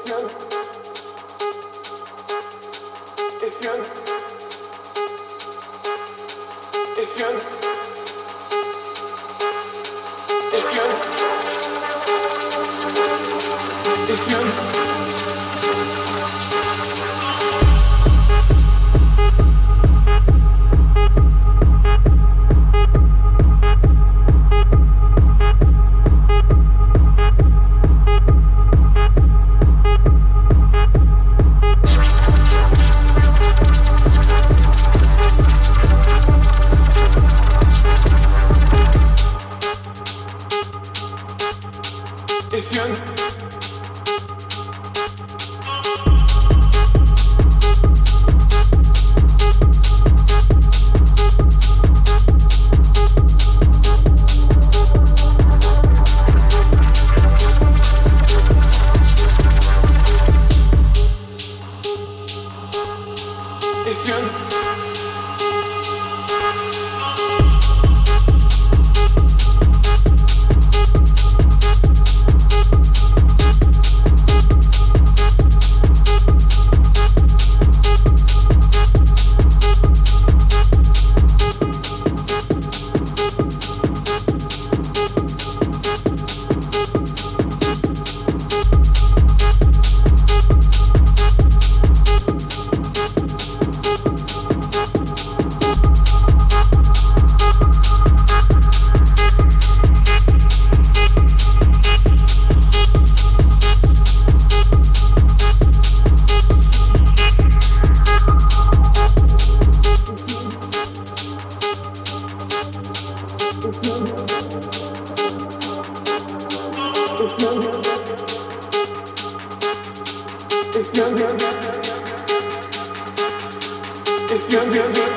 If you, if you. you do.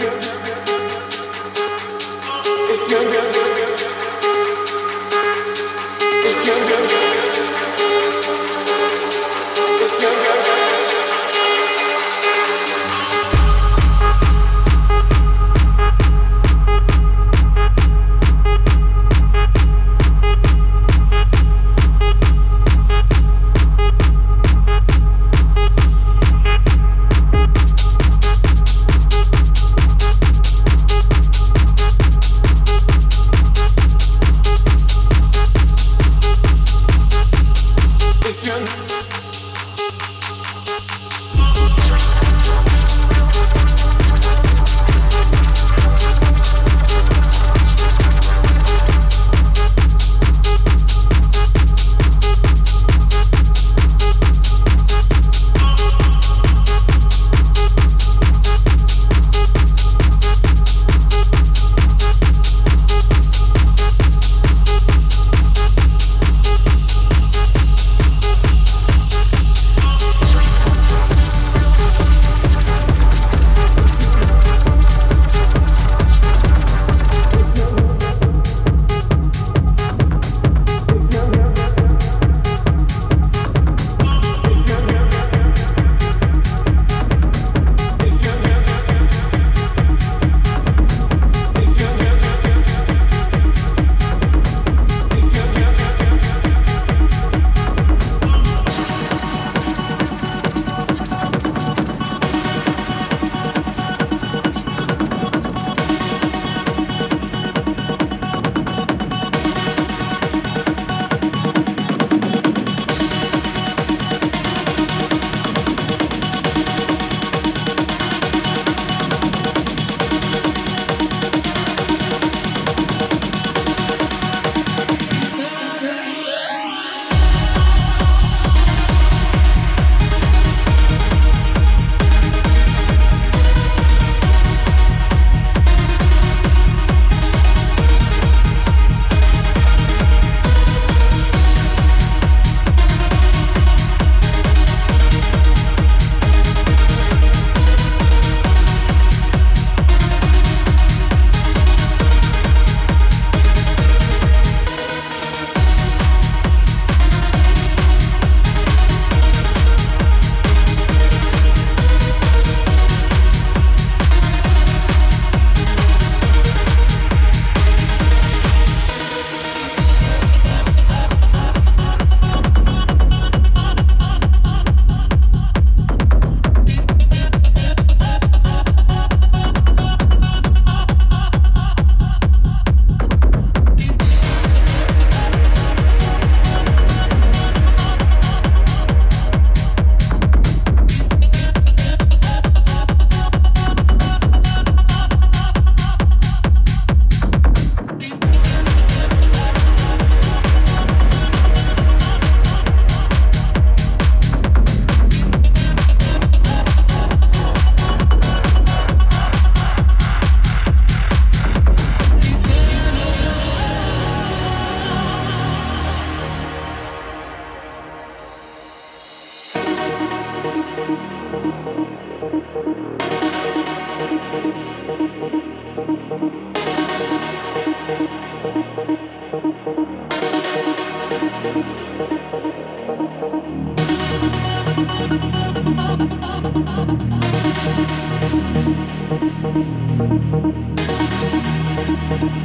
Thank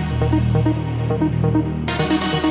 you.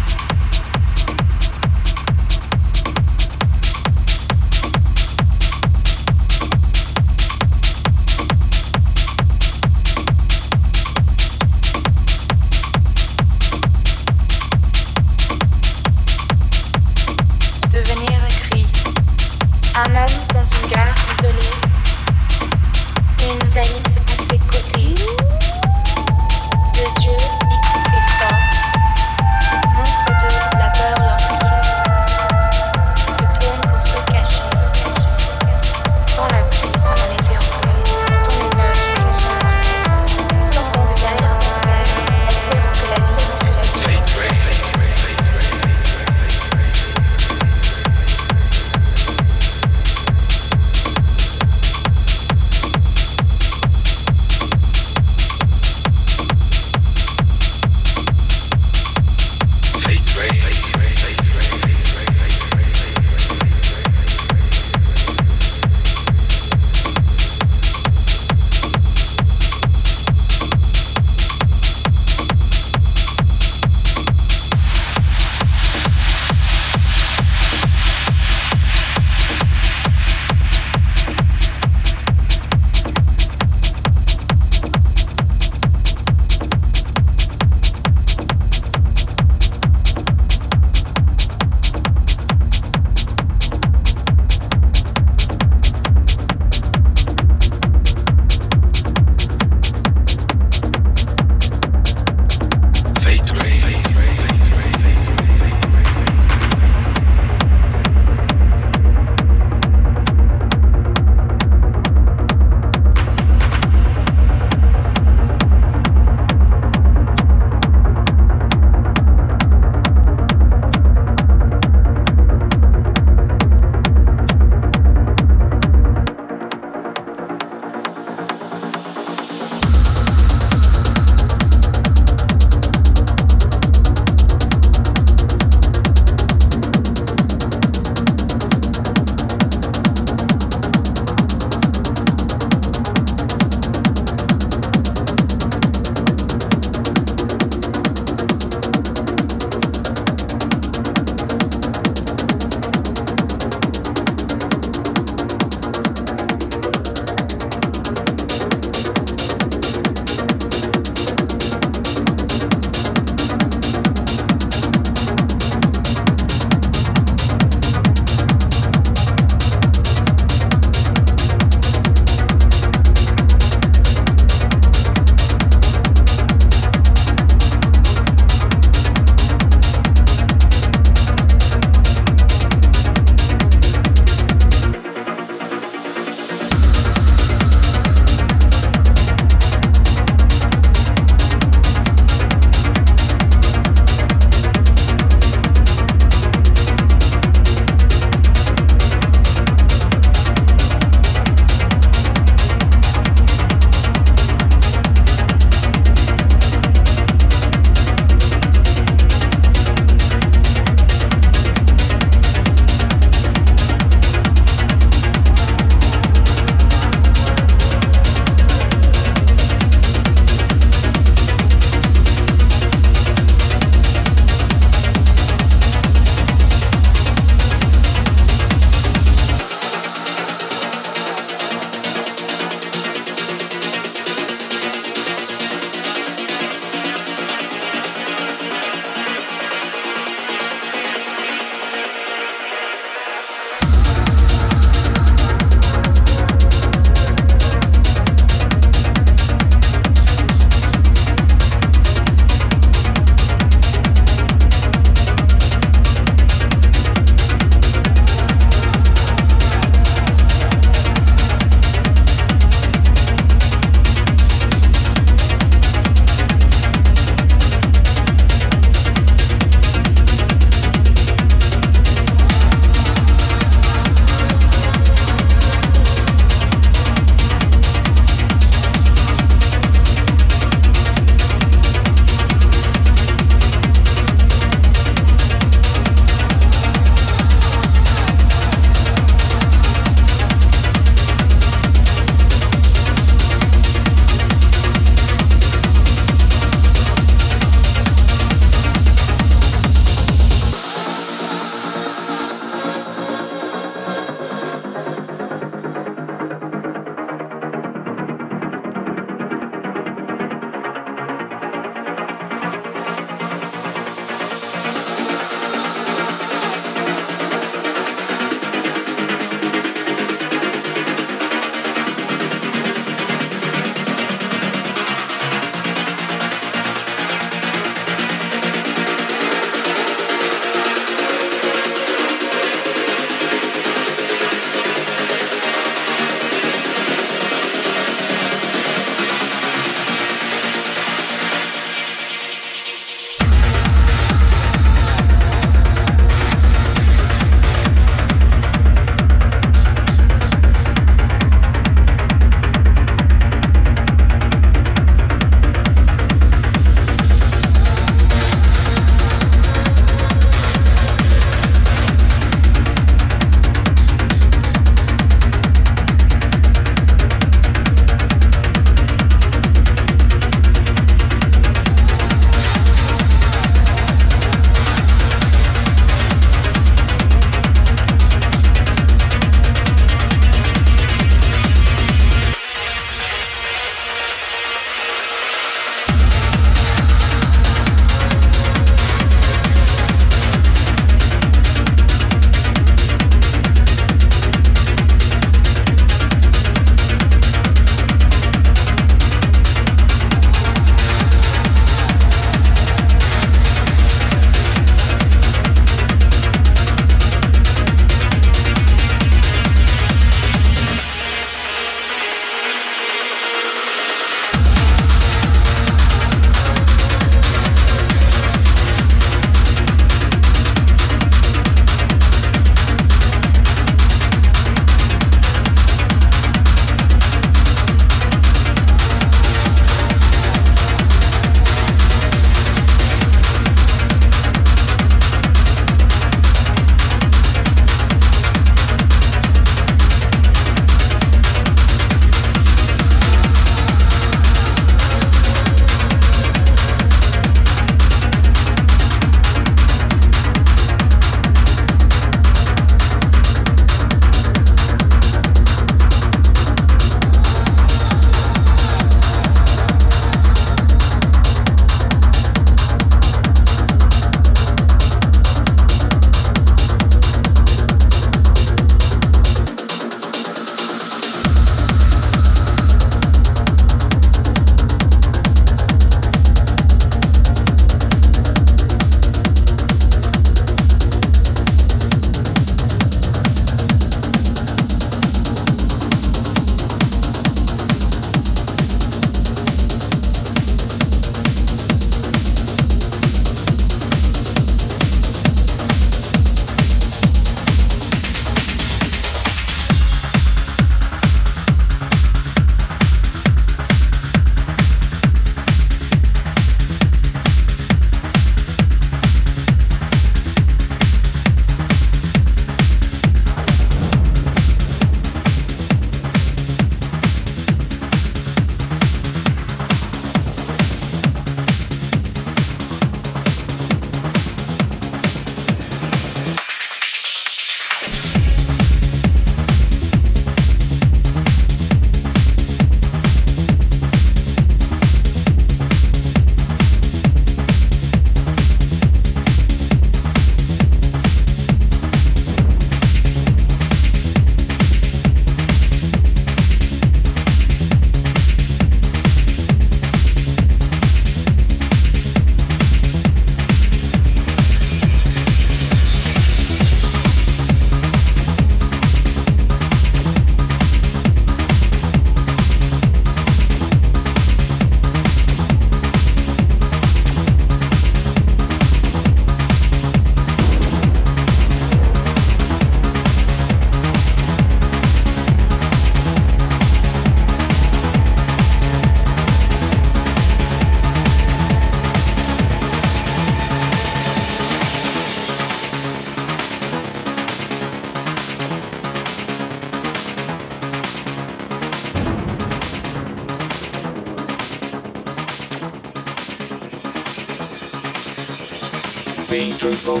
Truthful,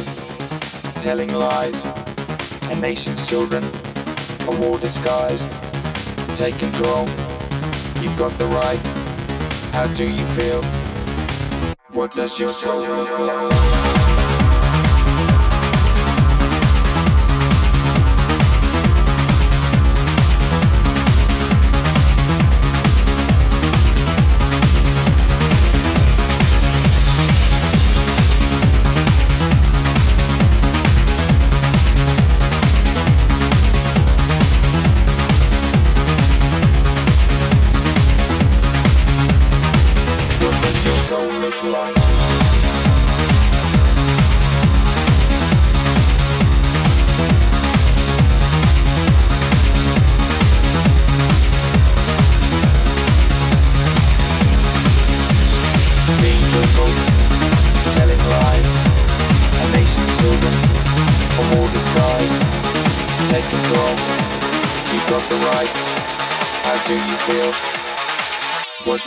telling lies, a nation's children, a war disguised. Take control, you've got the right. How do you feel? What does your soul look like?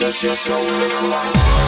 Your soul look like?